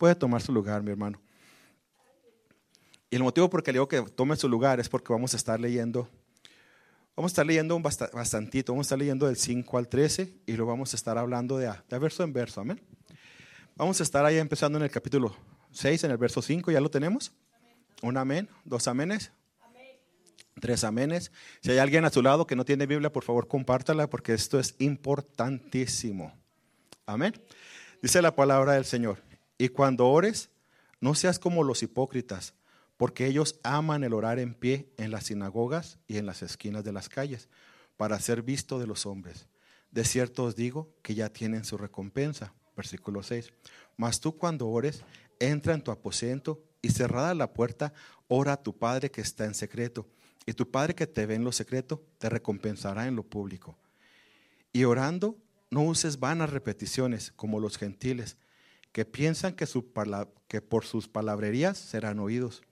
Puede tomar su lugar, mi hermano. Y el motivo por el que le digo que tome su lugar es porque vamos a estar leyendo, vamos a estar leyendo un bastantito, vamos a estar leyendo del 5 al 13 y lo vamos a estar hablando de, de verso en verso, amén. Vamos a estar ahí empezando en el capítulo 6, en el verso 5, ¿ya lo tenemos? Un amén, dos amenes, tres amenes. Si hay alguien a su lado que no tiene Biblia, por favor compártala porque esto es importantísimo. Amén. Dice la palabra del Señor. Y cuando ores, no seas como los hipócritas, porque ellos aman el orar en pie en las sinagogas y en las esquinas de las calles, para ser visto de los hombres. De cierto os digo que ya tienen su recompensa. Versículo 6. Mas tú cuando ores, entra en tu aposento y cerrada la puerta, ora a tu Padre que está en secreto. Y tu Padre que te ve en lo secreto, te recompensará en lo público. Y orando, no uses vanas repeticiones como los gentiles que piensan que, por sus palabrerías serán oídos.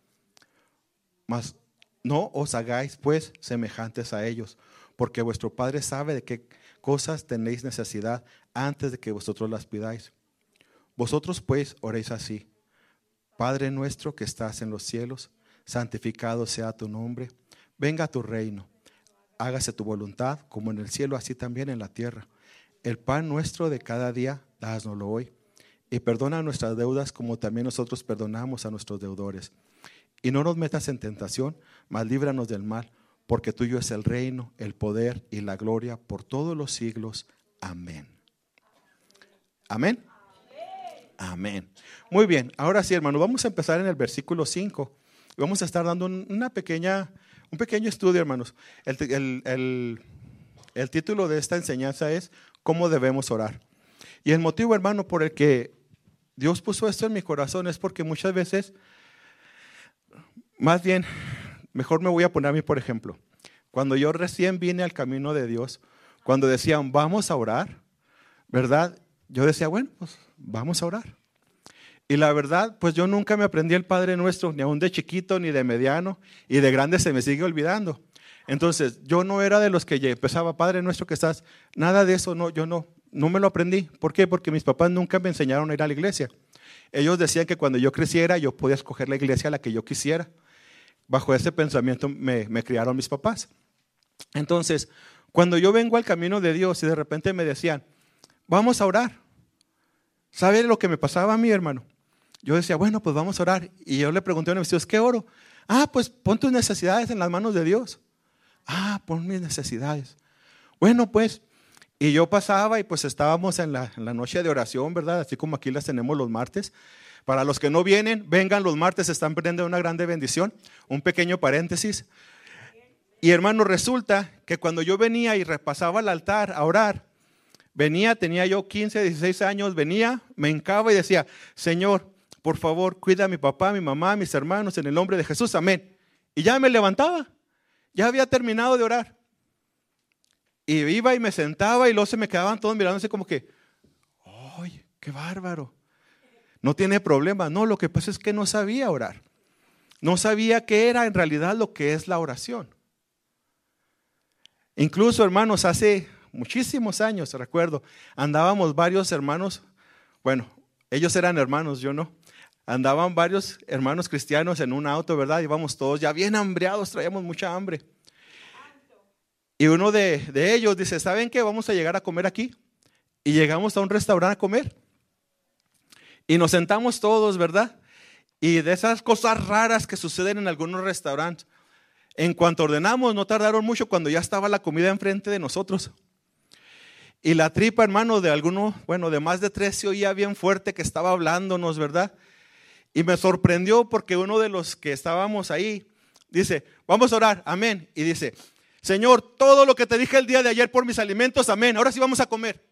Mas no os hagáis pues semejantes a ellos, porque vuestro Padre sabe de qué cosas tenéis necesidad antes de que vosotros las pidáis. Vosotros pues oréis así. Padre nuestro que estás en los cielos, santificado sea tu nombre, venga tu reino, hágase tu voluntad como en el cielo, así también en la tierra. El pan nuestro de cada día, dásnoslo hoy y perdona nuestras deudas como también nosotros perdonamos a nuestros deudores. Y no nos metas en tentación, mas líbranos del mal, porque tuyo es el reino, el poder y la gloria por todos los siglos. Amén. Amén. Amén. Muy bien, ahora sí, hermano, vamos a empezar en el versículo 5. Vamos a estar dando una pequeña, un pequeño estudio, hermanos. El, el título de esta enseñanza es ¿Cómo debemos orar? Y el motivo, hermano, por el que Dios puso esto en mi corazón es porque muchas veces, más bien, mejor me voy a poner a mí por ejemplo. Cuando yo recién vine al camino de Dios, cuando decían, vamos a orar, ¿verdad? Yo decía, bueno, pues vamos a orar. Y la verdad, pues yo nunca me aprendí el Padre Nuestro, ni aún de chiquito, ni de mediano, y de grande se me sigue olvidando. Entonces, yo no era de los que empezaba, Padre Nuestro que estás, nada de eso, no, yo no no me lo aprendí. ¿Por qué? Porque mis papás nunca me enseñaron a ir a la iglesia. Ellos decían que cuando yo creciera yo podía escoger la iglesia a la que yo quisiera. Bajo ese pensamiento me, criaron mis papás. Entonces, cuando yo vengo al camino de Dios y de repente me decían, vamos a orar. ¿Sabe lo que me pasaba a mí, hermano? Yo decía, bueno, pues vamos a orar. Y yo le pregunté a mis hijos, ¿qué oro? Ah, pues pon tus necesidades en las manos de Dios. Ah, pon mis necesidades. Bueno, pues y yo pasaba y pues estábamos en la, noche de oración, ¿verdad? Así como aquí las tenemos los martes. Para los que no vienen, vengan los martes, están perdiendo una grande bendición. Un pequeño paréntesis. Y hermano, resulta que cuando yo venía y repasaba el altar a orar, venía, tenía yo 15, 16 años, venía, me hincaba y decía, Señor, por favor, cuida a mi papá, a mi mamá, a mis hermanos, en el nombre de Jesús, amén. Y ya me levantaba, ya había terminado de orar. Y iba y me sentaba y luego se me quedaban todos mirándose como que, ¡ay, qué bárbaro! No tiene problema. No, lo que pasa es que no sabía orar. No sabía qué era en realidad lo que es la oración. Incluso, hermanos, hace muchísimos años, recuerdo, andábamos varios hermanos, bueno, ellos eran hermanos, yo no. Andaban varios hermanos cristianos en un auto, ¿verdad? Íbamos todos ya bien hambreados, traíamos mucha hambre. Y uno de, ellos dice, ¿saben qué? Vamos a llegar a comer aquí. Y llegamos a un restaurante a comer. Y nos sentamos todos, ¿verdad? Y de esas cosas raras que suceden en algunos restaurantes. En cuanto ordenamos, no tardaron mucho cuando ya estaba la comida enfrente de nosotros. Y la tripa, hermano, de alguno, bueno, de más de tres se oía bien fuerte que estaba hablándonos, ¿verdad? Y me sorprendió porque uno de los que estábamos ahí dice, vamos a orar, amén. Y dice, Señor, todo lo que te dije el día de ayer por mis alimentos, amén. Ahora sí vamos a comer.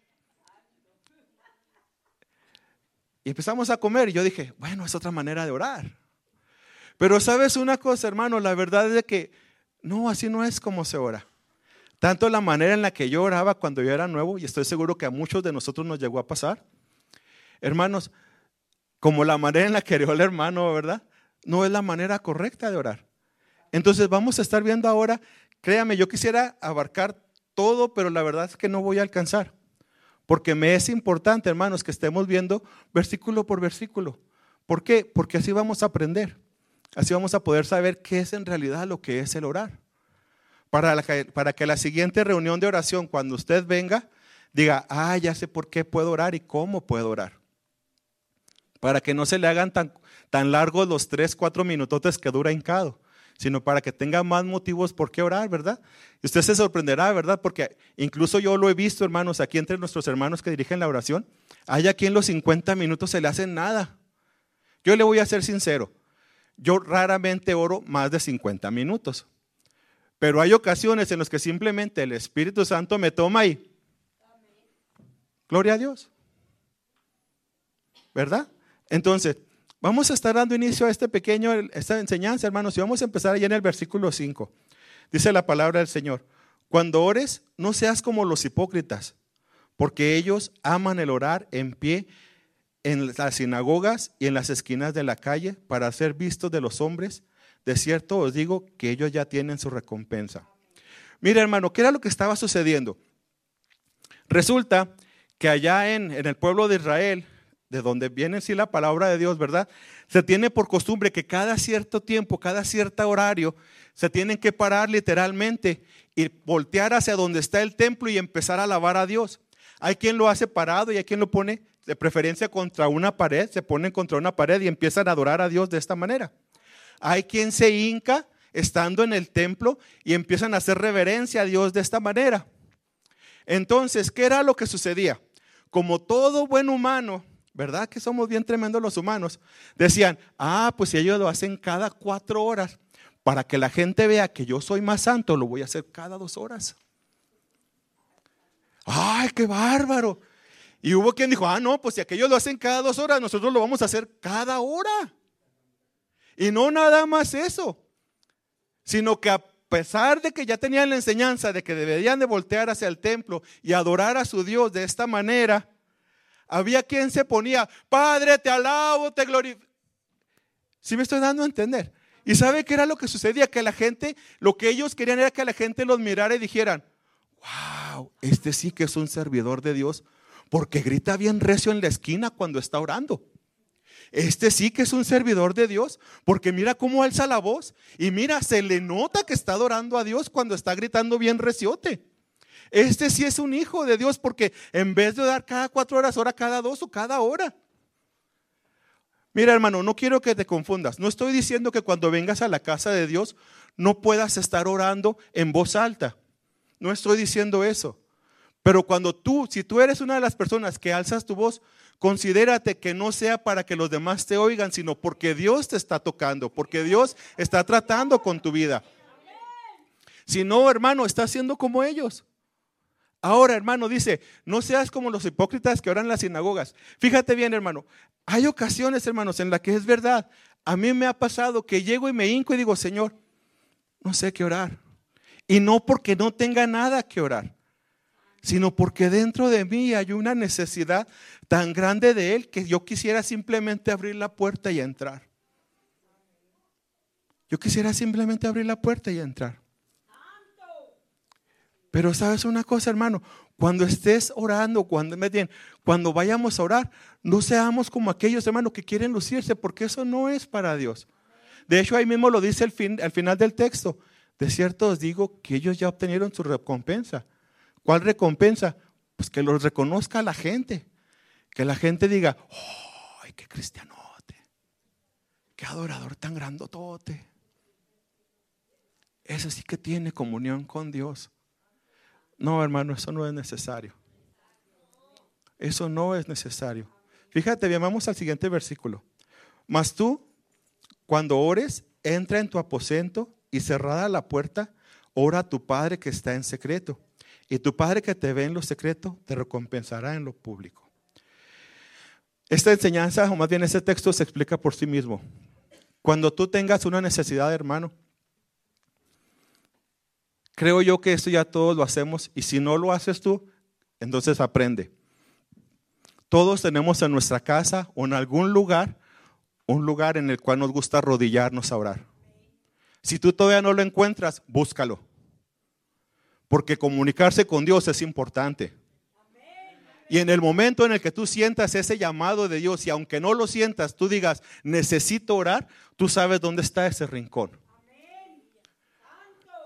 Y empezamos a comer y yo dije, bueno, es otra manera de orar. Pero sabes una cosa, hermano, la verdad es que no, así no es como se ora. Tanto la manera en la que yo oraba cuando yo era nuevo, y estoy seguro que a muchos de nosotros nos llegó a pasar, hermanos, como la manera en la que oró el hermano, ¿verdad? No es la manera correcta de orar. Entonces vamos a estar viendo ahora Créame, yo quisiera abarcar todo, pero la verdad es que no voy a alcanzar. Porque me es importante, hermanos, que estemos viendo versículo por versículo. ¿Por qué? Porque así vamos a aprender. Así vamos a poder saber qué es en realidad lo que es el orar. Para, para que la siguiente reunión de oración, cuando usted venga, diga, ah, ya sé por qué puedo orar y cómo puedo orar. Para que no se le hagan tan, tan largos los tres, cuatro minutotes que dura hincado, sino para que tenga más motivos por qué orar, ¿verdad? Y usted se sorprenderá, ¿verdad? Porque incluso yo lo he visto, hermanos, aquí entre nuestros hermanos que dirigen la oración, hay aquí en los 50 minutos se le hacen nada. Yo le voy a ser sincero, yo raramente oro más de 50 minutos, pero hay ocasiones en las que simplemente el Espíritu Santo me toma y... Gloria a Dios. ¿Verdad? Entonces, vamos a estar dando inicio a este pequeño, esta enseñanza, hermanos, y vamos a empezar allá en el versículo 5. Dice la palabra del Señor, cuando ores, no seas como los hipócritas, porque ellos aman el orar en pie en las sinagogas y en las esquinas de la calle para ser vistos de los hombres. De cierto os digo que ellos ya tienen su recompensa. Mira, hermano, ¿qué era lo que estaba sucediendo? Resulta que allá en, en el pueblo de Israel, de donde viene sí la palabra de Dios, ¿verdad? Se tiene por costumbre que cada cierto tiempo, cada cierto horario, se tienen que parar literalmente y voltear hacia donde está el templo y empezar a alabar a Dios. Hay quien lo hace parado y hay quien lo pone de preferencia contra una pared, se ponen contra una pared y empiezan a adorar a Dios de esta manera. Hay quien se hinca estando en el templo y empiezan a hacer reverencia a Dios de esta manera. Entonces, ¿qué era lo que sucedía? Como todo buen humano, ¿verdad que somos bien tremendos los humanos? Decían, ah, pues si ellos lo hacen cada cuatro horas, para que la gente vea que yo soy más santo, lo voy a hacer cada dos horas. ¡Ay, qué bárbaro! Y hubo quien dijo, ah, no, pues si aquellos lo hacen cada dos horas, nosotros lo vamos a hacer cada hora. Y no nada más eso, sino que a pesar de que ya tenían la enseñanza de que deberían de voltear hacia el templo y adorar a su Dios de esta manera, había quien se ponía, Padre, te alabo, te glorifico. Si me estoy dando a entender. Y sabe qué era lo que sucedía, que la gente, lo que ellos querían era que la gente los mirara y dijeran, wow, este sí que es un servidor de Dios, porque grita bien recio en la esquina cuando está orando. Este sí que es un servidor de Dios, porque mira cómo alza la voz y mira, se le nota que está adorando a Dios cuando está gritando bien reciote. Este sí es un hijo de Dios porque en vez de dar cada cuatro horas, ora cada dos o cada hora. Mira hermano, no quiero que te confundas. No estoy diciendo que cuando vengas a la casa de Dios no puedas estar orando en voz alta. No estoy diciendo eso. Pero cuando tú, si tú eres una de las personas que alzas tu voz, considérate que no sea para que los demás te oigan, sino porque Dios te está tocando, porque Dios está tratando con tu vida. Si no, hermano, estás siendo como ellos. Ahora, hermano, dice, no seas como los hipócritas que oran las sinagogas. Fíjate bien, hermano, hay ocasiones, hermanos, en las que es verdad. A mí me ha pasado que llego y me hinco y digo, Señor, no sé qué orar. Y no porque no tenga nada que orar, sino porque dentro de mí hay una necesidad tan grande de Él que yo quisiera simplemente abrir la puerta y entrar. Yo quisiera simplemente abrir la puerta y entrar. Pero sabes una cosa, hermano, cuando estés orando, cuando, cuando vayamos a orar, no seamos como aquellos hermanos que quieren lucirse, porque eso no es para Dios. De hecho, ahí mismo lo dice al, fin, al final del texto. De cierto os digo que ellos ya obtenieron su recompensa. ¿Cuál recompensa? Pues que los reconozca la gente. Que la gente diga, ¡ay, qué cristianote! ¡Qué adorador tan grandotote! Ese sí que tiene comunión con Dios. No, hermano, eso no es necesario. Eso no es necesario. Fíjate bien, vamos al siguiente versículo. Mas tú, cuando ores, entra en tu aposento y cerrada la puerta, ora a tu Padre que está en secreto. Y tu Padre que te ve en lo secreto, te recompensará en lo público. Esta enseñanza, o más bien este texto, se explica por sí mismo. Cuando tú tengas una necesidad, hermano, Creo yo que esto ya todos lo hacemos y si no lo haces tú, entonces aprende. Todos tenemos en nuestra casa o en algún lugar un lugar en el cual nos gusta arrodillarnos a orar. Si tú todavía no lo encuentras, búscalo. Porque comunicarse con Dios es importante. Y en el momento en el que tú sientas ese llamado de Dios y aunque no lo sientas, tú digas, necesito orar, tú sabes dónde está ese rincón.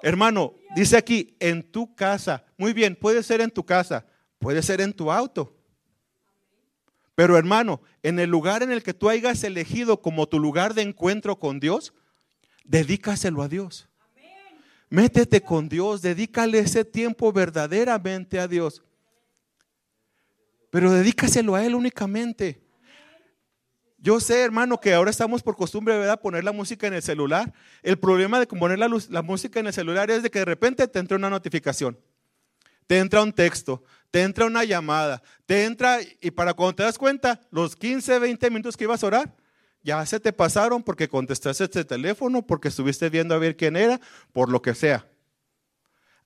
Hermano, dice aquí, en tu casa. Muy bien, puede ser en tu casa, puede ser en tu auto. Pero hermano, en el lugar en el que tú hayas elegido como tu lugar de encuentro con Dios, dedícaselo a Dios. Métete con Dios, dedícale ese tiempo verdaderamente a Dios. Pero dedícaselo a Él únicamente. Yo sé, hermano, que ahora estamos por costumbre, ¿verdad?, poner la música en el celular. El problema de poner la, la música en el celular es de que de repente te entra una notificación, te entra un texto, te entra una llamada, te entra, y para cuando te das cuenta, los 15, 20 minutos que ibas a orar, ya se te pasaron porque contestaste este teléfono, porque estuviste viendo a ver quién era, por lo que sea.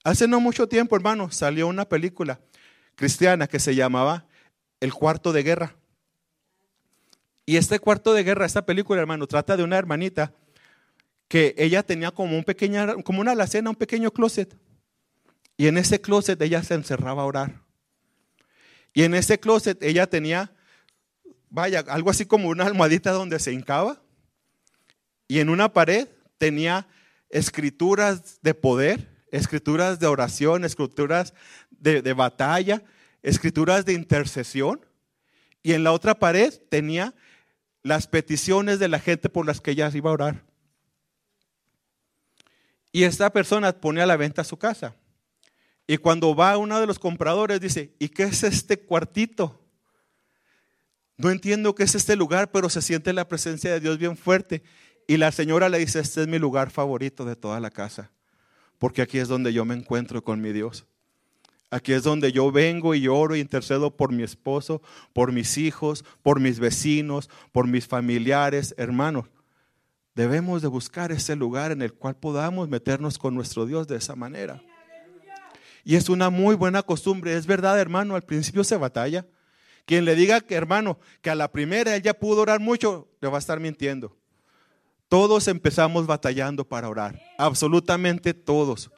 Hace no mucho tiempo, hermano, salió una película cristiana que se llamaba El cuarto de guerra. Y este cuarto de guerra, esta película, hermano, trata de una hermanita que ella tenía como un pequeña, como una alacena, un pequeño closet. Y en ese closet ella se encerraba a orar. Y en ese closet ella tenía, vaya, algo así como una almohadita donde se hincaba. Y en una pared tenía escrituras de poder, escrituras de oración, escrituras de, de batalla, escrituras de intercesión. Y en la otra pared tenía las peticiones de la gente por las que ella iba a orar. Y esta persona pone a la venta su casa. Y cuando va uno de los compradores dice, ¿y qué es este cuartito? No entiendo qué es este lugar, pero se siente la presencia de Dios bien fuerte. Y la señora le dice, este es mi lugar favorito de toda la casa, porque aquí es donde yo me encuentro con mi Dios. Aquí es donde yo vengo y lloro y intercedo por mi esposo, por mis hijos, por mis vecinos, por mis familiares, hermanos. Debemos de buscar ese lugar en el cual podamos meternos con nuestro Dios de esa manera. Y es una muy buena costumbre. Es verdad, hermano, al principio se batalla. Quien le diga que, hermano, que a la primera él ya pudo orar mucho, le va a estar mintiendo. Todos empezamos batallando para orar. Absolutamente todos.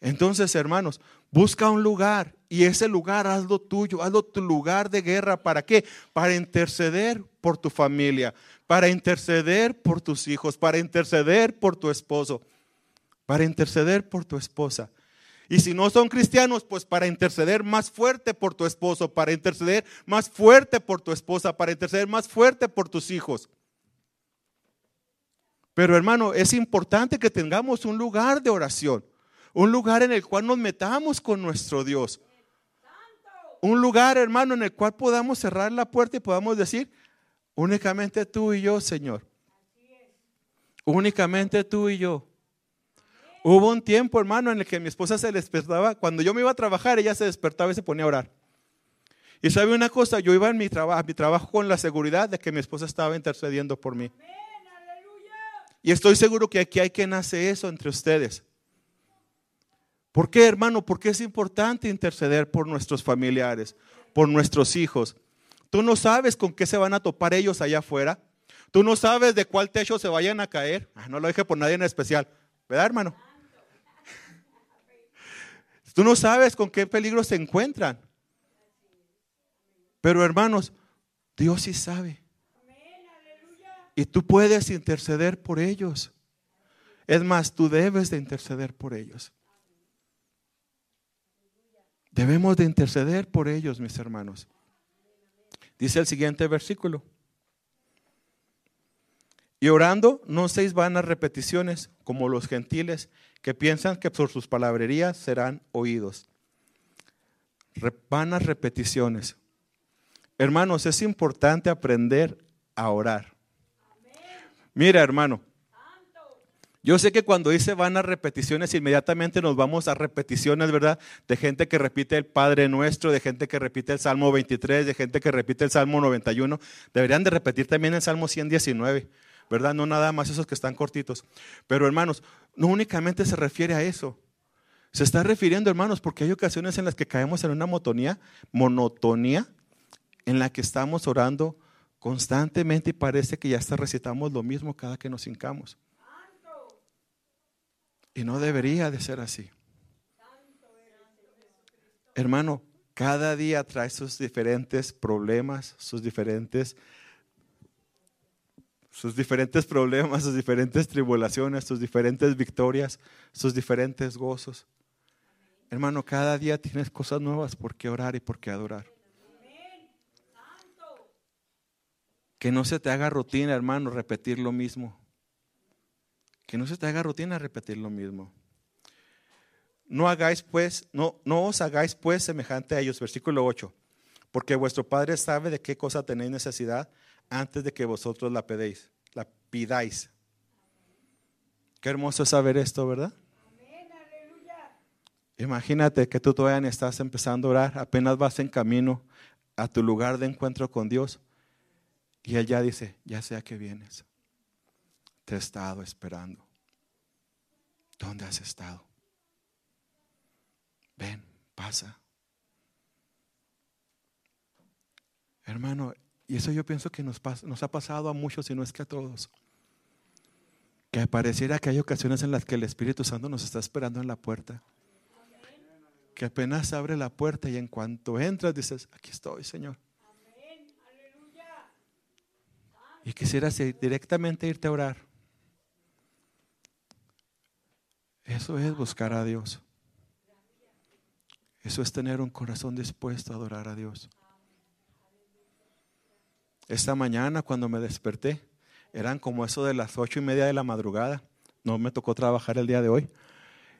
Entonces, hermanos, busca un lugar y ese lugar hazlo tuyo, hazlo tu lugar de guerra. ¿Para qué? Para interceder por tu familia, para interceder por tus hijos, para interceder por tu esposo, para interceder por tu esposa. Y si no son cristianos, pues para interceder más fuerte por tu esposo, para interceder más fuerte por tu esposa, para interceder más fuerte por tus hijos. Pero hermano, es importante que tengamos un lugar de oración. Un lugar en el cual nos metamos con nuestro Dios. Un lugar, hermano, en el cual podamos cerrar la puerta y podamos decir, únicamente tú y yo, Señor. Únicamente tú y yo. Hubo un tiempo, hermano, en el que mi esposa se despertaba. Cuando yo me iba a trabajar, ella se despertaba y se ponía a orar. Y sabe una cosa, yo iba en mi trabajo, a mi trabajo con la seguridad de que mi esposa estaba intercediendo por mí. Y estoy seguro que aquí hay quien hace eso entre ustedes. ¿Por qué, hermano? Porque es importante interceder por nuestros familiares, por nuestros hijos. Tú no sabes con qué se van a topar ellos allá afuera. Tú no sabes de cuál techo se vayan a caer. Ah, no lo dije por nadie en especial. ¿Verdad, hermano? Tú no sabes con qué peligro se encuentran. Pero hermanos, Dios sí sabe. Y tú puedes interceder por ellos. Es más, tú debes de interceder por ellos. Debemos de interceder por ellos, mis hermanos. Dice el siguiente versículo. Y orando, no seis vanas repeticiones como los gentiles que piensan que por sus palabrerías serán oídos. Vanas repeticiones. Hermanos, es importante aprender a orar. Mira, hermano, yo sé que cuando dice van a repeticiones, inmediatamente nos vamos a repeticiones, ¿verdad? De gente que repite el Padre Nuestro, de gente que repite el Salmo 23, de gente que repite el Salmo 91. Deberían de repetir también el Salmo 119, ¿verdad? No nada más esos que están cortitos. Pero hermanos, no únicamente se refiere a eso. Se está refiriendo, hermanos, porque hay ocasiones en las que caemos en una monotonía, monotonía en la que estamos orando constantemente y parece que ya hasta recitamos lo mismo cada que nos hincamos. Y no debería de ser así. Hermano, Cada día trae sus diferentes problemas, sus diferentes sus diferentes problemas, sus diferentes tribulaciones, sus diferentes victorias, sus diferentes gozos. Hermano, cada día tienes cosas nuevas por qué orar y por qué adorar. Que no se te haga rutina, hermano, repetir lo mismo. Que no se te haga rutina repetir lo mismo. No hagáis pues, no, no os hagáis pues semejante a ellos. Versículo 8. Porque vuestro Padre sabe de qué cosa tenéis necesidad antes de que vosotros la pedéis, la pidáis. Qué hermoso saber esto, ¿verdad? Imagínate que tú todavía estás empezando a orar, apenas vas en camino a tu lugar de encuentro con Dios y Él ya dice, ya sea que vienes, te he estado esperando. ¿Dónde has estado? Ven, pasa. Hermano, y eso yo pienso que nos, nos ha pasado a muchos y no es que a todos. Que pareciera que hay ocasiones en las que el Espíritu Santo nos está esperando en la puerta. Que apenas abre la puerta y en cuanto entras dices, aquí estoy, Señor. Y quisieras directamente irte a orar. Eso es buscar a Dios. Eso es tener un corazón dispuesto a adorar a Dios. Esta mañana cuando me desperté, eran como eso de las ocho y media de la madrugada. No me tocó trabajar el día de hoy.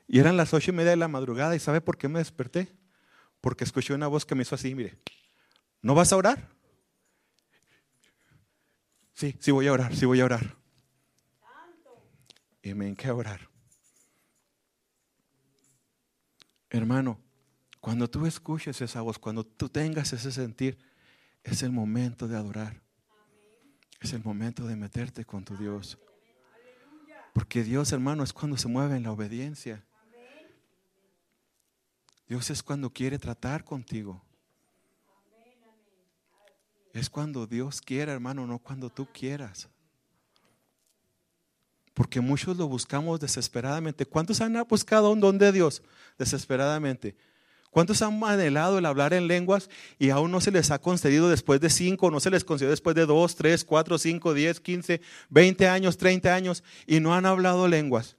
Y eran las ocho y media de la madrugada. ¿Y sabe por qué me desperté? Porque escuché una voz que me hizo así, mire, ¿no vas a orar? Sí, sí voy a orar, sí voy a orar. Y me enqué a orar. Hermano, cuando tú escuches esa voz, cuando tú tengas ese sentir, es el momento de adorar. Es el momento de meterte con tu Dios. Porque Dios, hermano, es cuando se mueve en la obediencia. Dios es cuando quiere tratar contigo. Es cuando Dios quiera, hermano, no cuando tú quieras. Porque muchos lo buscamos desesperadamente. ¿Cuántos han buscado un don de Dios desesperadamente? ¿Cuántos han anhelado el hablar en lenguas y aún no se les ha concedido después de cinco, no se les concedió después de dos, tres, cuatro, cinco, diez, quince, veinte años, treinta años y no han hablado lenguas?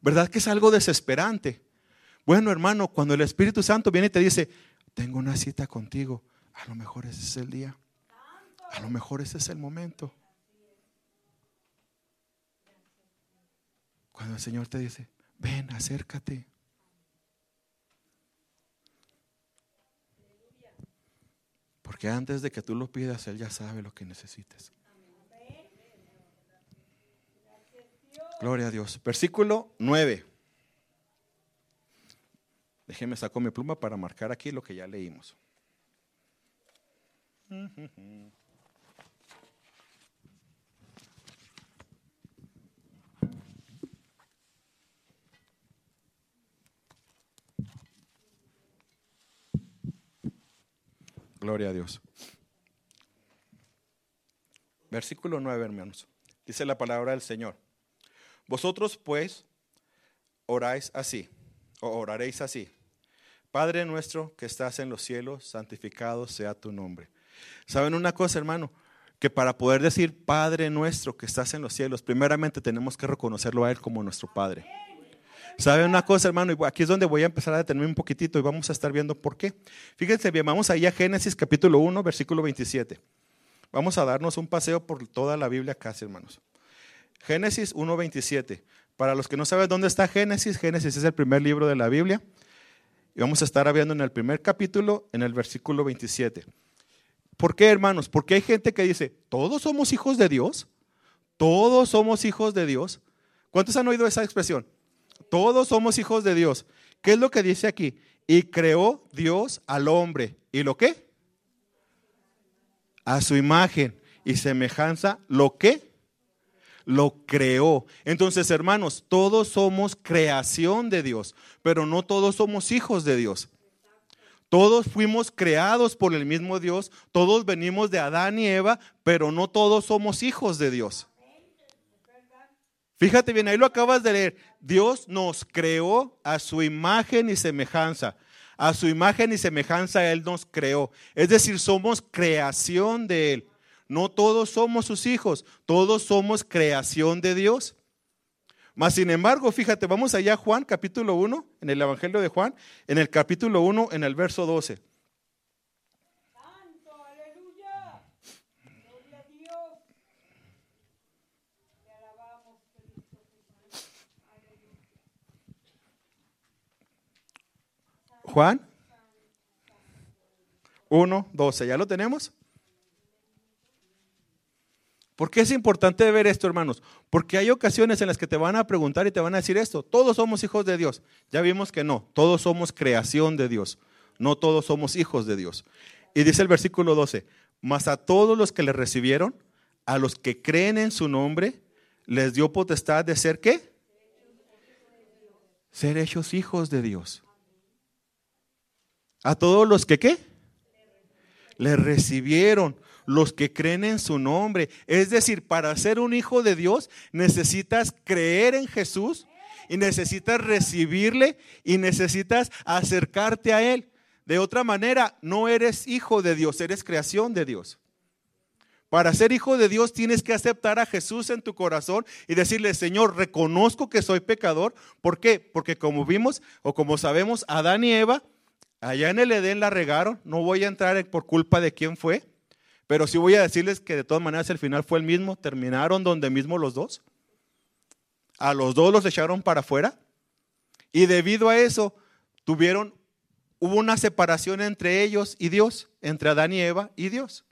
¿Verdad que es algo desesperante? Bueno, hermano, cuando el Espíritu Santo viene y te dice, tengo una cita contigo, a lo mejor ese es el día. A lo mejor ese es el momento. Cuando el Señor te dice, ven, acércate. Porque antes de que tú lo pidas, Él ya sabe lo que necesites. Gloria a Dios. Versículo 9. Déjeme sacar mi pluma para marcar aquí lo que ya leímos. Gloria a Dios. Versículo 9, hermanos. Dice la palabra del Señor. Vosotros pues oráis así, o oraréis así. Padre nuestro que estás en los cielos, santificado sea tu nombre. ¿Saben una cosa, hermano? Que para poder decir Padre nuestro que estás en los cielos, primeramente tenemos que reconocerlo a Él como nuestro Padre. ¿Sabe una cosa, hermano? Y aquí es donde voy a empezar a detenerme un poquitito y vamos a estar viendo por qué. Fíjense bien, vamos ahí a Génesis capítulo 1, versículo 27. Vamos a darnos un paseo por toda la Biblia casi, hermanos. Génesis 1, 27. Para los que no saben dónde está Génesis, Génesis es el primer libro de la Biblia. Y vamos a estar viendo en el primer capítulo, en el versículo 27. ¿Por qué, hermanos? Porque hay gente que dice, ¿todos somos hijos de Dios? ¿Todos somos hijos de Dios? ¿Cuántos han oído esa expresión? Todos somos hijos de Dios. ¿Qué es lo que dice aquí? Y creó Dios al hombre. ¿Y lo qué? A su imagen y semejanza. ¿Lo qué? Lo creó. Entonces, hermanos, todos somos creación de Dios, pero no todos somos hijos de Dios. Todos fuimos creados por el mismo Dios, todos venimos de Adán y Eva, pero no todos somos hijos de Dios. Fíjate bien, ahí lo acabas de leer. Dios nos creó a su imagen y semejanza. A su imagen y semejanza Él nos creó. Es decir, somos creación de Él. No todos somos sus hijos, todos somos creación de Dios. Mas, sin embargo, fíjate, vamos allá a Juan capítulo 1, en el Evangelio de Juan, en el capítulo 1, en el verso 12. Juan 1, 12. ¿Ya lo tenemos? ¿Por qué es importante ver esto, hermanos? Porque hay ocasiones en las que te van a preguntar y te van a decir esto. Todos somos hijos de Dios. Ya vimos que no. Todos somos creación de Dios. No todos somos hijos de Dios. Y dice el versículo 12, mas a todos los que le recibieron, a los que creen en su nombre, les dio potestad de ser qué? Ser hechos hijos de Dios. A todos los que qué? Le recibieron, los que creen en su nombre. Es decir, para ser un hijo de Dios necesitas creer en Jesús y necesitas recibirle y necesitas acercarte a Él. De otra manera, no eres hijo de Dios, eres creación de Dios. Para ser hijo de Dios tienes que aceptar a Jesús en tu corazón y decirle, Señor, reconozco que soy pecador. ¿Por qué? Porque como vimos o como sabemos, Adán y Eva Allá en el Edén la regaron, no voy a entrar por culpa de quién fue, pero sí voy a decirles que de todas maneras el final fue el mismo, terminaron donde mismo los dos. A los dos los echaron para afuera y debido a eso tuvieron, hubo una separación entre ellos y Dios, entre Adán y Eva y Dios.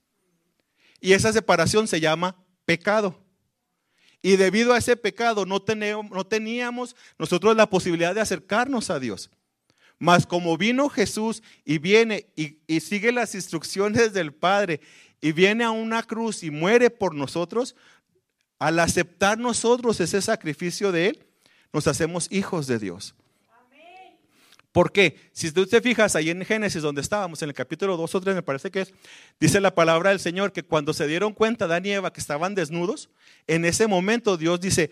Y esa separación se llama pecado. Y debido a ese pecado no no teníamos nosotros la posibilidad de acercarnos a Dios. Mas como vino Jesús y viene y, sigue las instrucciones del Padre y viene a una cruz y muere por nosotros, al aceptar nosotros ese sacrificio de Él, nos hacemos hijos de Dios. ¿Por qué? Si tú te fijas ahí en Génesis, donde estábamos, en el capítulo 2 o 3, me parece que es, dice la palabra del Señor que cuando se dieron cuenta Adán y Eva que estaban desnudos, en ese momento Dios dice,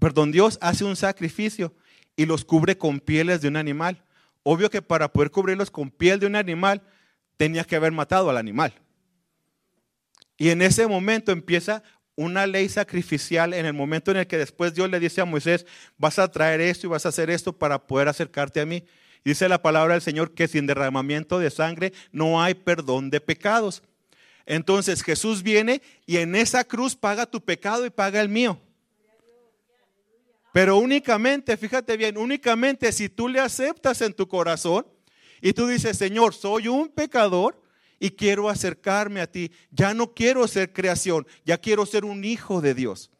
perdón, Dios hace un sacrificio y los cubre con pieles de un animal. Obvio que para poder cubrirlos con piel de un animal, tenía que haber matado al animal. Y en ese momento empieza una ley sacrificial en el momento en el que después Dios le dice a Moisés, vas a traer esto y vas a hacer esto para poder acercarte a mí. Dice la palabra del Señor que sin derramamiento de sangre no hay perdón de pecados. Entonces Jesús viene y en esa cruz paga tu pecado y paga el mío. Pero únicamente, fíjate bien, únicamente si tú le aceptas en tu corazón y tú dices, Señor, soy un pecador y quiero acercarme a ti. Ya no quiero ser creación, ya quiero ser un hijo de Dios.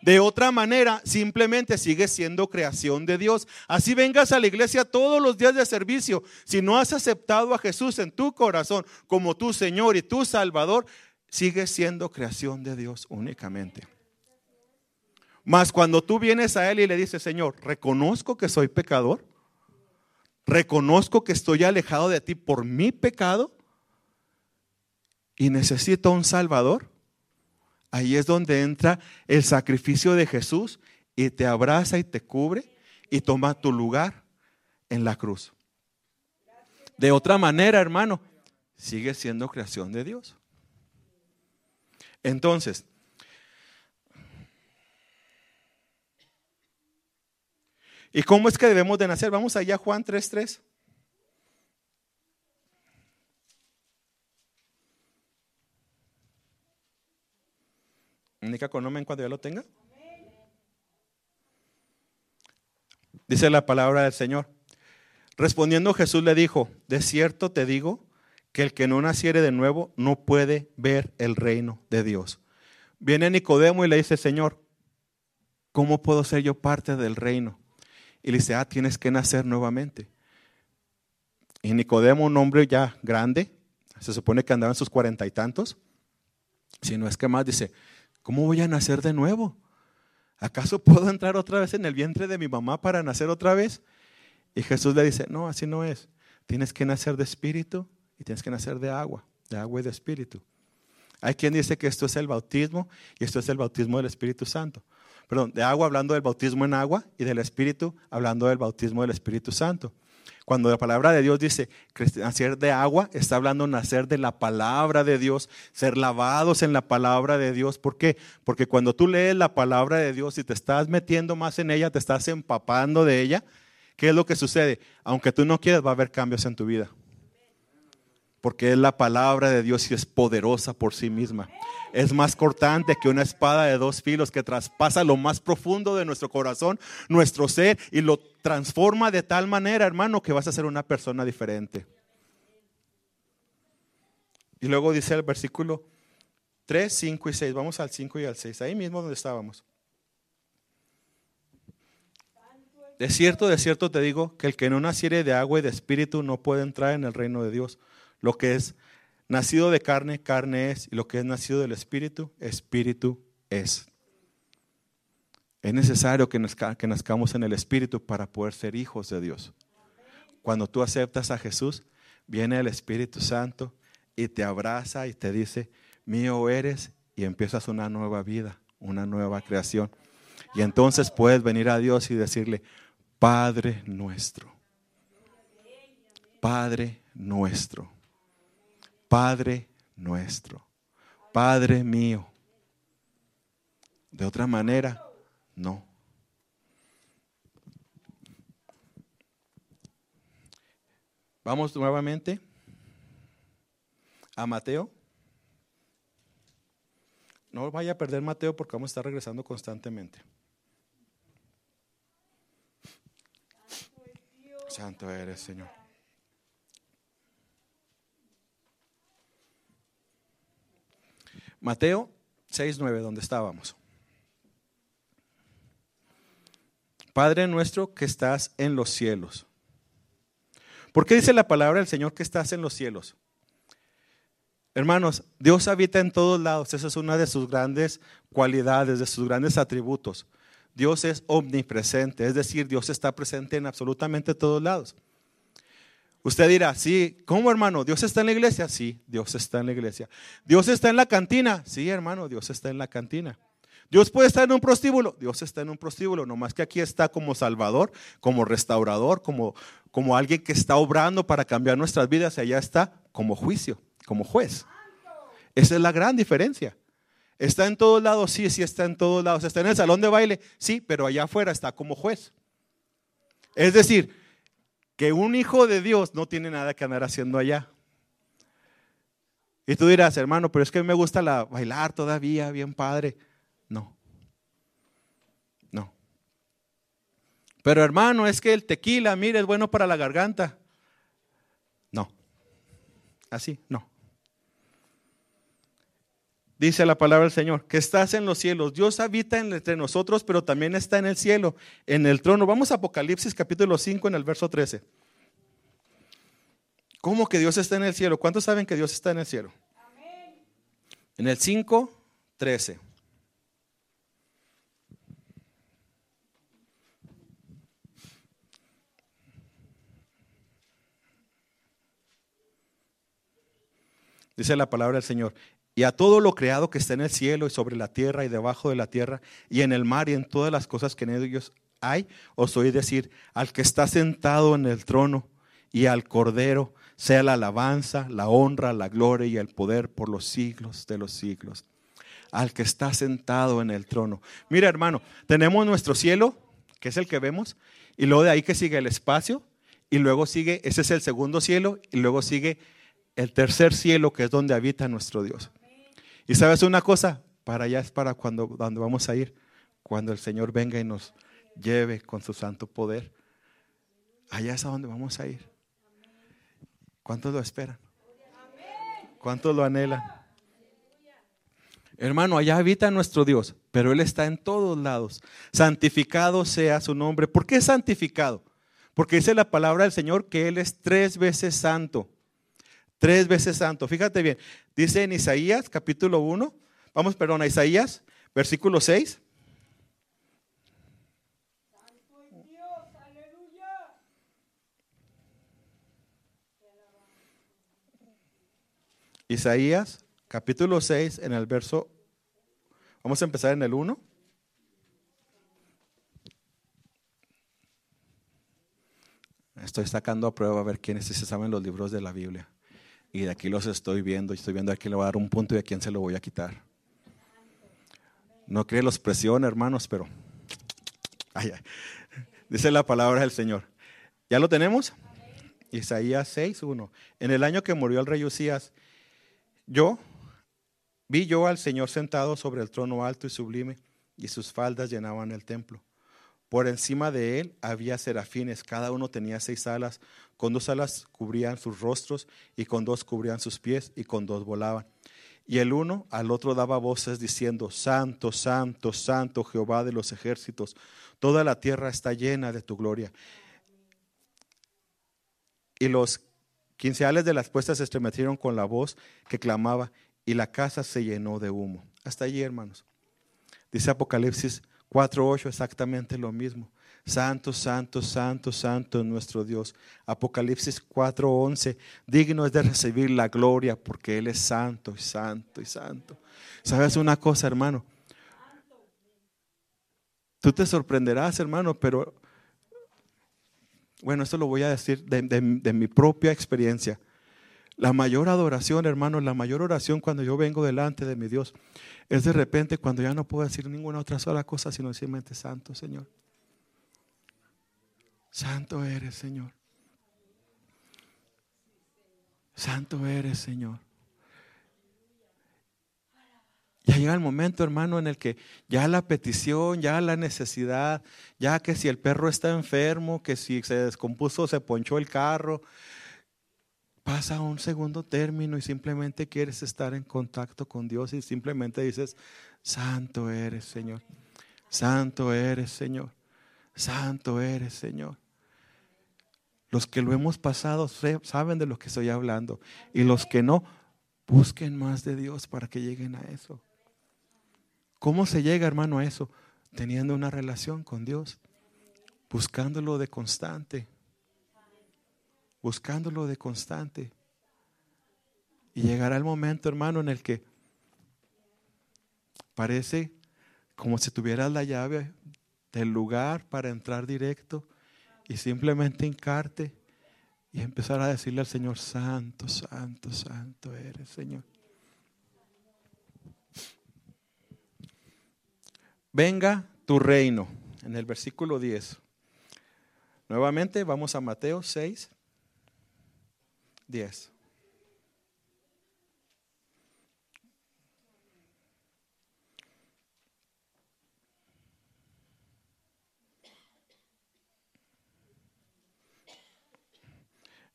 De otra manera, simplemente sigues siendo creación de Dios. Así vengas a la iglesia todos los días de servicio. Si no has aceptado a Jesús en tu corazón como tu Señor y tu Salvador, sigues siendo creación de Dios únicamente. Mas cuando tú vienes a Él y le dices, Señor, reconozco que soy pecador, reconozco que estoy alejado de ti por mi pecado y necesito un Salvador, ahí es donde entra el sacrificio de Jesús y te abraza y te cubre y toma tu lugar en la cruz. De otra manera, hermano, sigue siendo creación de Dios. Entonces, ¿Y cómo es que debemos de nacer? Vamos allá, Juan 3.3. Indica con nombre cuando ya lo tenga. Dice la palabra del Señor. Respondiendo Jesús le dijo, de cierto te digo que el que no naciere de nuevo no puede ver el reino de Dios. Viene Nicodemo y le dice, Señor, ¿cómo puedo ser yo parte del reino? Y le dice, ah, tienes que nacer nuevamente. Y Nicodemo, un hombre ya grande, se supone que andaba en sus cuarenta y tantos, si no es que más, dice, ¿cómo voy a nacer de nuevo? ¿Acaso puedo entrar otra vez en el vientre de mi mamá para nacer otra vez? Y Jesús le dice, no, así no es. Tienes que nacer de espíritu y tienes que nacer de agua, de agua y de espíritu. Hay quien dice que esto es el bautismo y esto es el bautismo del Espíritu Santo perdón, de agua hablando del bautismo en agua y del Espíritu hablando del bautismo del Espíritu Santo. Cuando la palabra de Dios dice nacer de agua, está hablando nacer de la palabra de Dios, ser lavados en la palabra de Dios. ¿Por qué? Porque cuando tú lees la palabra de Dios y te estás metiendo más en ella, te estás empapando de ella, ¿qué es lo que sucede? Aunque tú no quieras, va a haber cambios en tu vida porque es la palabra de Dios y es poderosa por sí misma. Es más cortante que una espada de dos filos que traspasa lo más profundo de nuestro corazón, nuestro ser, y lo transforma de tal manera, hermano, que vas a ser una persona diferente. Y luego dice el versículo 3, 5 y 6. Vamos al 5 y al 6, ahí mismo donde estábamos. De cierto, de cierto te digo que el que no naciere de agua y de espíritu no puede entrar en el reino de Dios. Lo que es nacido de carne, carne es, y lo que es nacido del Espíritu, Espíritu es. Es necesario que, nazcamos en el Espíritu para poder ser hijos de Dios. Cuando tú aceptas a Jesús, viene el Espíritu Santo y te abraza y te dice, mío eres, y empiezas una nueva vida, una nueva creación. Y entonces puedes venir a Dios y decirle, Padre nuestro, Padre nuestro. Padre nuestro, Padre mío. De otra manera, no. Vamos nuevamente a Mateo. No vaya a perder Mateo porque vamos a estar regresando constantemente. Santo eres, Señor. Mateo 6.9, donde estábamos. Padre nuestro que estás en los cielos. ¿Por qué dice la palabra del Señor que estás en los cielos? Hermanos, Dios habita en todos lados. Esa es una de sus grandes cualidades, de sus grandes atributos. Dios es omnipresente, es decir, Dios está presente en absolutamente todos lados. Usted dirá, sí, ¿cómo hermano? ¿Dios está en la iglesia? Sí, Dios está en la iglesia. ¿Dios está en la cantina? Sí, hermano, Dios está en la cantina. ¿Dios puede estar en un prostíbulo? Dios está en un prostíbulo, nomás que aquí está como Salvador, como restaurador, como, como alguien que está obrando para cambiar nuestras vidas allá está como juicio, como juez. Esa es la gran diferencia. ¿Está en todos lados? Sí, sí está en todos lados. ¿Está en el salón de baile? Sí, pero allá afuera está como juez. Es decir, que un hijo de Dios no tiene nada que andar haciendo allá. Y tú dirás, hermano, pero es que me gusta la, bailar todavía, bien padre. No. No. Pero hermano, es que el tequila, mire, es bueno para la garganta. No. Así, no. Dice la palabra del Señor, que estás en los cielos. Dios habita entre nosotros, pero también está en el cielo, en el trono. Vamos a Apocalipsis capítulo 5 en el verso 13. ¿Cómo que Dios está en el cielo? ¿Cuántos saben que Dios está en el cielo? En el 5, 13. Dice la palabra del Señor y a todo lo creado que está en el cielo y sobre la tierra y debajo de la tierra y en el mar y en todas las cosas que en ellos hay, os oí decir, al que está sentado en el trono y al cordero, sea la alabanza, la honra, la gloria y el poder por los siglos de los siglos. Al que está sentado en el trono. Mira hermano, tenemos nuestro cielo, que es el que vemos, y luego de ahí que sigue el espacio, y luego sigue, ese es el segundo cielo, y luego sigue el tercer cielo, que es donde habita nuestro Dios. Y sabes una cosa, para allá es para cuando, vamos a ir, cuando el Señor venga y nos lleve con su santo poder. Allá es a donde vamos a ir. ¿Cuántos lo esperan? ¿Cuántos lo anhelan? Hermano, allá habita nuestro Dios, pero Él está en todos lados. Santificado sea su nombre. ¿Por qué santificado? Porque dice la palabra del Señor que Él es tres veces santo. Tres veces santo. Fíjate bien. Dice en Isaías capítulo 1. Vamos, perdón, a Isaías, versículo 6. Isaías capítulo 6 en el verso, vamos a empezar en el 1. Estoy sacando a prueba a ver quiénes se saben los libros de la Biblia. Y de aquí los estoy viendo. Y estoy viendo a quién le voy a dar un punto y a quién se lo voy a quitar. No cree los presión, hermanos, pero. Dice la palabra del Señor. ¿Ya lo tenemos? Isaías 6, 1. En el año que murió el rey Usías, yo vi yo al Señor sentado sobre el trono alto y sublime, y sus faldas llenaban el templo. Por encima de él había serafines, cada uno tenía seis alas, con dos alas cubrían sus rostros, y con dos cubrían sus pies, y con dos volaban. Y el uno al otro daba voces diciendo, Santo, Santo, Santo Jehová de los ejércitos, toda la tierra está llena de tu gloria. Y los quinceales de las puestas se estremecieron con la voz que clamaba, y la casa se llenó de humo. Hasta allí, hermanos. Dice Apocalipsis 4.8 exactamente lo mismo. Santo, santo, santo, santo nuestro Dios. Apocalipsis 4:11, digno es de recibir la gloria porque Él es santo y santo y santo. ¿Sabes una cosa, hermano? Tú te sorprenderás, hermano, pero bueno, esto lo voy a decir de, de mi propia experiencia. La mayor adoración, hermano, la mayor oración cuando yo vengo delante de mi Dios es de repente cuando ya no puedo decir ninguna otra sola cosa, sino simplemente Santo, Señor. Santo eres, Señor. Santo eres, Señor. Ya llega el momento, hermano, en el que ya la petición, ya la necesidad, ya que si el perro está enfermo, que si se descompuso, se ponchó el carro, pasa a un segundo término y simplemente quieres estar en contacto con Dios y simplemente dices, Santo eres, Señor. Santo eres, Señor. Santo eres, Señor. Los que lo hemos pasado saben de lo que estoy hablando. Y los que no, busquen más de Dios para que lleguen a eso. ¿Cómo se llega, hermano, a eso? Teniendo una relación con Dios, buscándolo de constante buscándolo de constante. Y llegará el momento, hermano, en el que parece como si tuvieras la llave del lugar para entrar directo y simplemente hincarte y empezar a decirle al Señor, santo, santo, santo eres, Señor. Venga tu reino, en el versículo 10. Nuevamente vamos a Mateo 6, 10.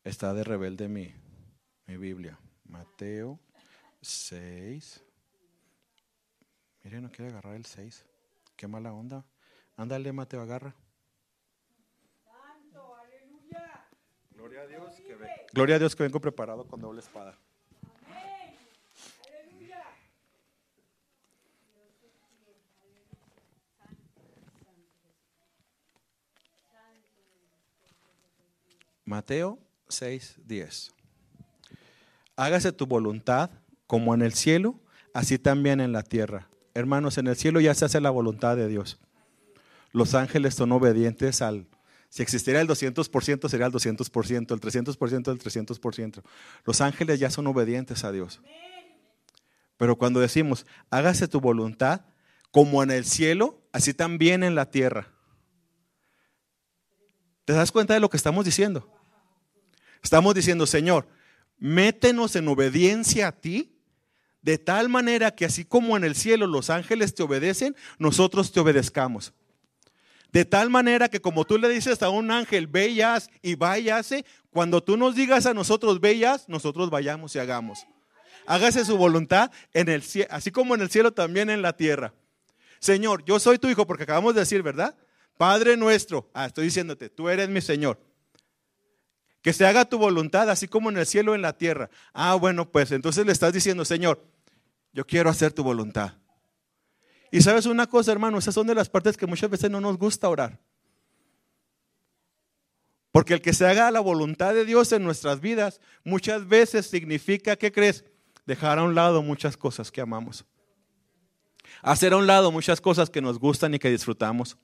Está de rebelde mi, mi Biblia. Mateo 6. Mire, no quiere agarrar el 6. Qué mala onda. Ándale, Mateo, agarra. Gloria a Dios que, Gloria a Dios que vengo preparado con doble espada. Mateo 6, 10. Hágase tu voluntad como en el cielo, así también en la tierra. Hermanos, en el cielo ya se hace la voluntad de Dios. Los ángeles son obedientes al, si existiera el 200%, sería el 200%, el 300%, el 300%. Los ángeles ya son obedientes a Dios. Pero cuando decimos, hágase tu voluntad, como en el cielo, así también en la tierra. ¿Te das cuenta de lo que estamos diciendo? Estamos diciendo, Señor, métenos en obediencia a ti, de tal manera que así como en el cielo los ángeles te obedecen, nosotros te obedezcamos. De tal manera que como tú le dices a un ángel, veas y váyase, cuando tú nos digas a nosotros, veas, nosotros vayamos y hagamos. Hágase su voluntad en el así como en el cielo también en la tierra. Señor, yo soy tu hijo, porque acabamos de decir, ¿verdad? Padre nuestro, ah, estoy diciéndote, tú eres mi Señor. Que se haga tu voluntad, así como en el cielo en la tierra. Ah, bueno, pues entonces le estás diciendo, Señor, yo quiero hacer tu voluntad. Y sabes una cosa, hermano, esas son de las partes que muchas veces no nos gusta orar. Porque el que se haga la voluntad de Dios en nuestras vidas muchas veces significa, ¿qué crees? Dejar a un lado muchas cosas que amamos. Hacer a un lado muchas cosas que nos gustan y que disfrutamos.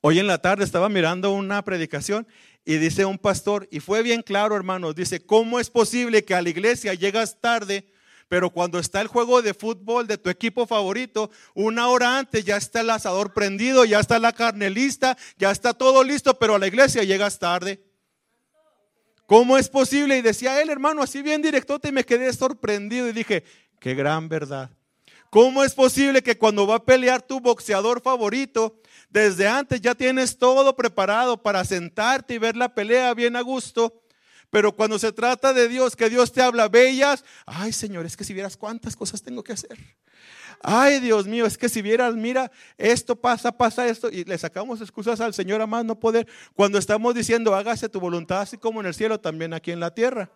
Hoy en la tarde estaba mirando una predicación Y dice un pastor, y fue bien claro, hermanos, dice, ¿cómo es posible que a la iglesia llegas tarde, pero cuando está el juego de fútbol de tu equipo favorito, una hora antes ya está el asador prendido, ya está la carne lista, ya está todo listo, pero a la iglesia llegas tarde? ¿Cómo es posible? Y decía él, hermano, así bien directote, y me quedé sorprendido y dije, qué gran verdad. ¿Cómo es posible que cuando va a pelear tu boxeador favorito, desde antes ya tienes todo preparado para sentarte y ver la pelea bien a gusto? Pero cuando se trata de Dios, que Dios te habla bellas, ay Señor, es que si vieras cuántas cosas tengo que hacer. Ay Dios mío, es que si vieras, mira, esto pasa, pasa esto, y le sacamos excusas al Señor a más no poder, cuando estamos diciendo, hágase tu voluntad así como en el cielo, también aquí en la tierra.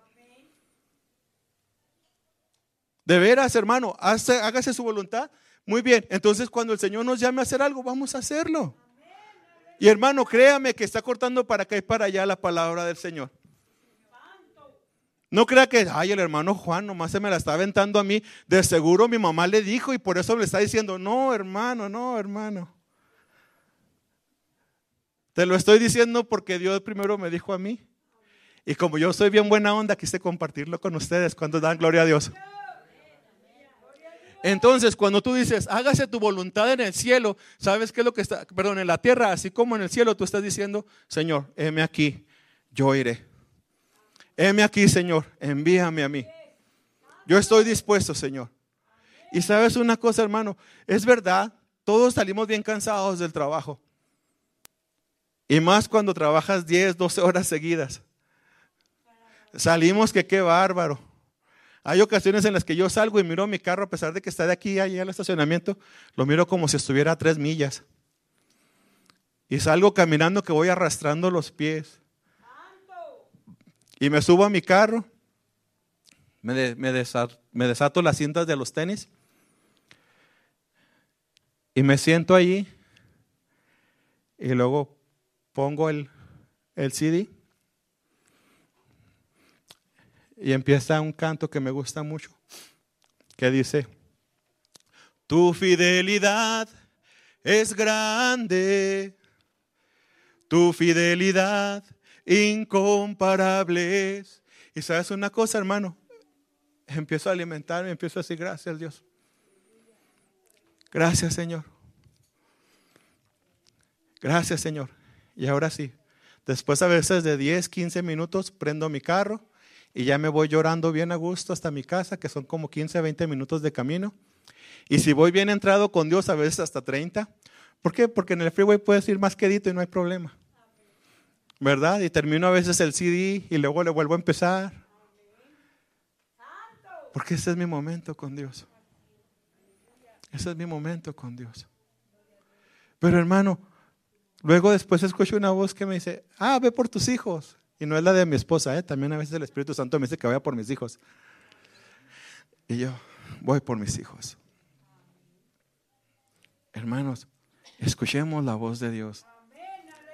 De veras, hermano, hágase su voluntad. Muy bien, entonces cuando el Señor nos llame a hacer algo, vamos a hacerlo. Y hermano, créame que está cortando para acá y para allá la palabra del Señor. No crea que, ay, el hermano Juan nomás se me la está aventando a mí. De seguro mi mamá le dijo y por eso le está diciendo, no, hermano, no, hermano. Te lo estoy diciendo porque Dios primero me dijo a mí. Y como yo soy bien buena onda, quise compartirlo con ustedes cuando dan gloria a Dios. Entonces, cuando tú dices, hágase tu voluntad en el cielo, ¿sabes qué es lo que está, perdón, en la tierra, así como en el cielo, tú estás diciendo, Señor, heme aquí, yo iré. Heme aquí, Señor, envíame a mí. Yo estoy dispuesto, Señor. Y sabes una cosa, hermano, es verdad, todos salimos bien cansados del trabajo. Y más cuando trabajas 10, 12 horas seguidas. Salimos que qué bárbaro. Hay ocasiones en las que yo salgo y miro mi carro, a pesar de que está de aquí allá al estacionamiento, lo miro como si estuviera a tres millas. Y salgo caminando que voy arrastrando los pies. Y me subo a mi carro, me, me, desato, las cintas de los tenis y me siento allí y luego pongo el, el CD y empieza un canto que me gusta mucho, que dice, tu fidelidad es grande, tu fidelidad incomparable. Y sabes una cosa, hermano, empiezo a alimentarme, empiezo a decir gracias Dios. Gracias Señor. Gracias Señor. Y ahora sí, después a veces de 10, 15 minutos prendo mi carro y ya me voy llorando bien a gusto hasta mi casa, que son como 15, 20 minutos de camino. Y si voy bien entrado con Dios, a veces hasta 30. ¿Por qué? Porque en el freeway puedes ir más quedito y no hay problema. ¿Verdad? Y termino a veces el CD y luego le vuelvo a empezar. Porque ese es mi momento con Dios. Ese es mi momento con Dios. Pero hermano, luego después escucho una voz que me dice, ah, ve por tus hijos. Y no es la de mi esposa, ¿eh? también a veces el Espíritu Santo me dice que vaya por mis hijos. Y yo voy por mis hijos. Hermanos, escuchemos la voz de Dios.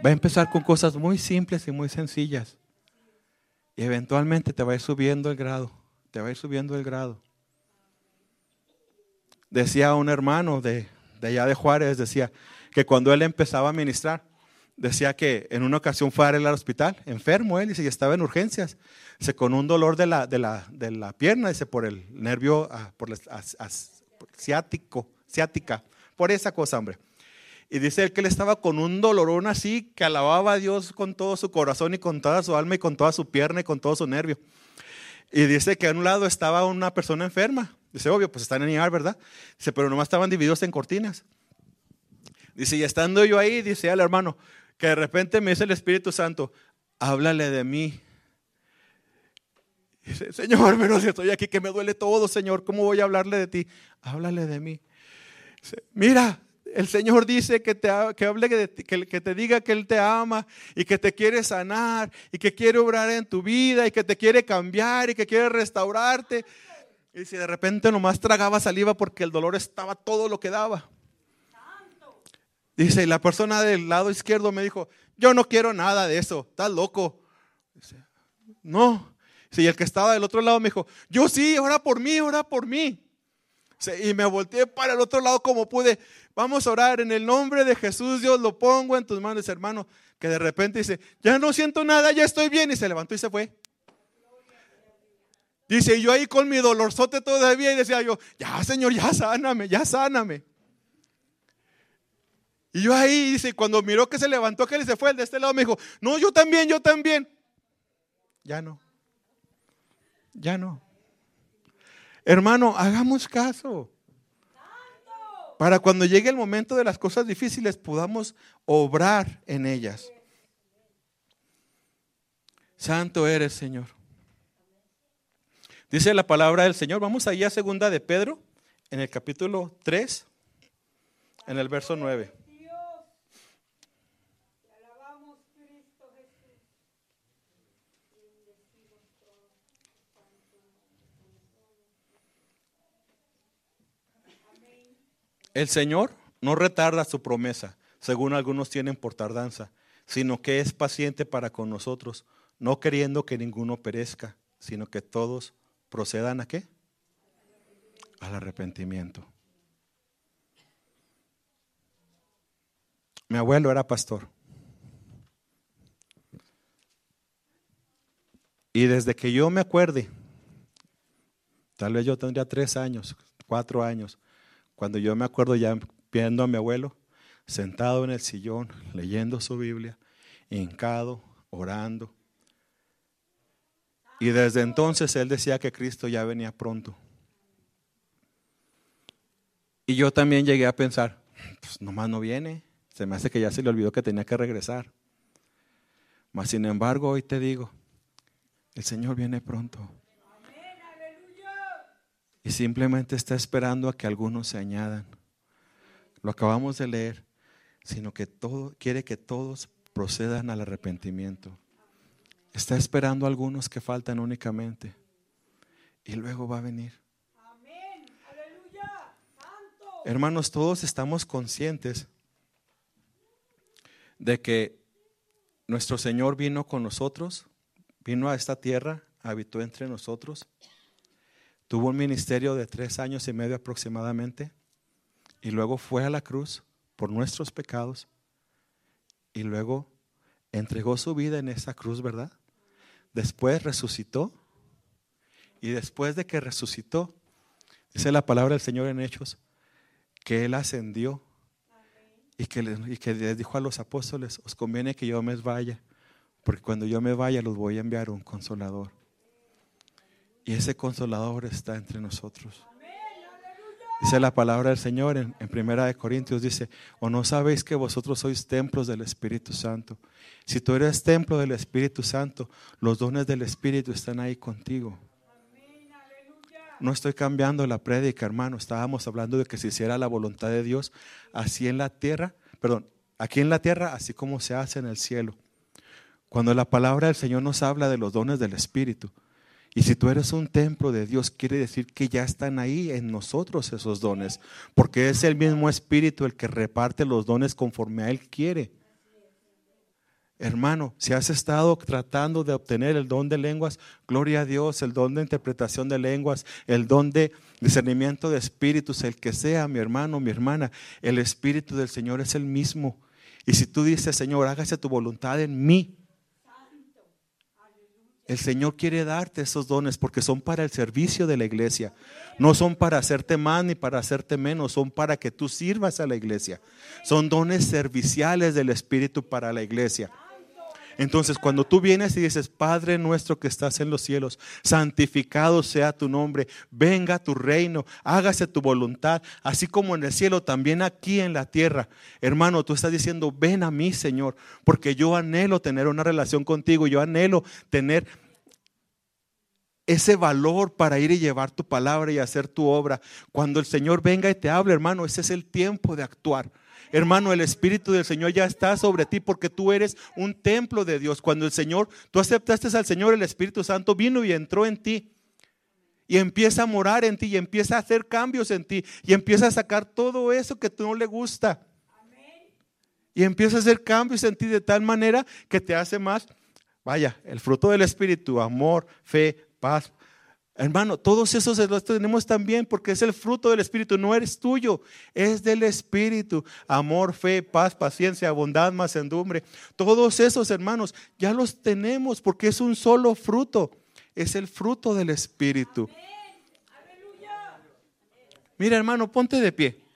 Va a empezar con cosas muy simples y muy sencillas. Y eventualmente te va a ir subiendo el grado. Te va a ir subiendo el grado. Decía un hermano de, de allá de Juárez, decía que cuando él empezaba a ministrar, decía que en una ocasión fue a al hospital, enfermo él, y estaba en urgencias, se con un dolor de la, de la, de la pierna, dice, por el nervio, ah, por el ciático, ciática, por esa cosa, hombre. Y dice él que él estaba con un dolorón así, que alababa a Dios con todo su corazón y con toda su alma y con toda su pierna y con todo su nervio. Y dice que a un lado estaba una persona enferma. Dice, obvio, pues están en IAR, ¿verdad? Dice, pero nomás estaban divididos en cortinas. Dice, y estando yo ahí, dice al hermano, que de repente me dice el Espíritu Santo, háblale de mí. Dice, Señor, pero si estoy aquí que me duele todo, Señor, ¿cómo voy a hablarle de ti? Háblale de mí. Dice, Mira, el Señor dice que te, que hable que, que te diga que Él te ama y que te quiere sanar y que quiere obrar en tu vida y que te quiere cambiar y que quiere restaurarte. Y si de repente nomás tragaba saliva porque el dolor estaba todo lo que daba. Dice, y la persona del lado izquierdo me dijo, yo no quiero nada de eso, estás loco. Dice, no. y el que estaba del otro lado me dijo, yo sí, ora por mí, ora por mí. Y me volteé para el otro lado como pude. Vamos a orar en el nombre de Jesús, Dios, lo pongo en tus manos, hermano. Que de repente dice, ya no siento nada, ya estoy bien. Y se levantó y se fue. Dice, yo ahí con mi dolorzote todavía y decía yo, ya Señor, ya sáname, ya sáname. Y yo ahí, dice, cuando miró que se levantó, que él se fue, el de este lado me dijo, no, yo también, yo también. Ya no. Ya no. Hermano, hagamos caso. Para cuando llegue el momento de las cosas difíciles podamos obrar en ellas. Santo eres, Señor. Dice la palabra del Señor. Vamos allá a segunda de Pedro, en el capítulo 3, en el verso 9. El Señor no retarda su promesa, según algunos tienen por tardanza, sino que es paciente para con nosotros, no queriendo que ninguno perezca, sino que todos procedan a qué? Al arrepentimiento. Mi abuelo era pastor. Y desde que yo me acuerde, tal vez yo tendría tres años, cuatro años, cuando yo me acuerdo ya viendo a mi abuelo sentado en el sillón, leyendo su Biblia, hincado, orando, y desde entonces él decía que Cristo ya venía pronto. Y yo también llegué a pensar, pues nomás no viene. Se me hace que ya se le olvidó que tenía que regresar. Mas sin embargo, hoy te digo, el Señor viene pronto. Y simplemente está esperando a que algunos se añadan. Lo acabamos de leer, sino que todo quiere que todos procedan al arrepentimiento. Está esperando a algunos que faltan únicamente. Y luego va a venir. Hermanos, todos estamos conscientes de que nuestro Señor vino con nosotros, vino a esta tierra, habitó entre nosotros, tuvo un ministerio de tres años y medio aproximadamente, y luego fue a la cruz por nuestros pecados, y luego entregó su vida en esa cruz, ¿verdad? Después resucitó. Y después de que resucitó, dice la palabra del Señor en Hechos, que Él ascendió y que, y que les dijo a los apóstoles, os conviene que yo me vaya, porque cuando yo me vaya los voy a enviar un consolador. Y ese consolador está entre nosotros. Dice la palabra del Señor en, Primera de Corintios, dice, o no sabéis que vosotros sois templos del Espíritu Santo. Si tú eres templo del Espíritu Santo, los dones del Espíritu están ahí contigo. No estoy cambiando la prédica, hermano. Estábamos hablando de que se hiciera la voluntad de Dios así en la tierra, perdón, aquí en la tierra, así como se hace en el cielo. Cuando la palabra del Señor nos habla de los dones del Espíritu, y si tú eres un templo de Dios, quiere decir que ya están ahí en nosotros esos dones, porque es el mismo Espíritu el que reparte los dones conforme a Él quiere. Hermano, si has estado tratando de obtener el don de lenguas, gloria a Dios, el don de interpretación de lenguas, el don de discernimiento de espíritus, el que sea, mi hermano, mi hermana, el Espíritu del Señor es el mismo. Y si tú dices, Señor, hágase tu voluntad en mí, el Señor quiere darte esos dones porque son para el servicio de la iglesia. No son para hacerte más ni para hacerte menos, son para que tú sirvas a la iglesia. Son dones serviciales del Espíritu para la iglesia. Entonces, cuando tú vienes y dices, Padre nuestro que estás en los cielos, santificado sea tu nombre, venga tu reino, hágase tu voluntad, así como en el cielo, también aquí en la tierra. Hermano, tú estás diciendo, ven a mí, Señor, porque yo anhelo tener una relación contigo, yo anhelo tener ese valor para ir y llevar tu palabra y hacer tu obra. Cuando el Señor venga y te hable, hermano, ese es el tiempo de actuar. Hermano, el Espíritu del Señor ya está sobre ti porque tú eres un templo de Dios. Cuando el Señor, tú aceptaste al Señor, el Espíritu Santo vino y entró en ti. Y empieza a morar en ti y empieza a hacer cambios en ti y empieza a sacar todo eso que tú no le gusta. Y empieza a hacer cambios en ti de tal manera que te hace más, vaya, el fruto del Espíritu, amor, fe, paz, Hermano, todos esos los tenemos también porque es el fruto del Espíritu, no eres tuyo, es del Espíritu. Amor, fe, paz, paciencia, bondad, macedumbre. Todos esos hermanos ya los tenemos porque es un solo fruto, es el fruto del Espíritu. Mira hermano, ponte de pie.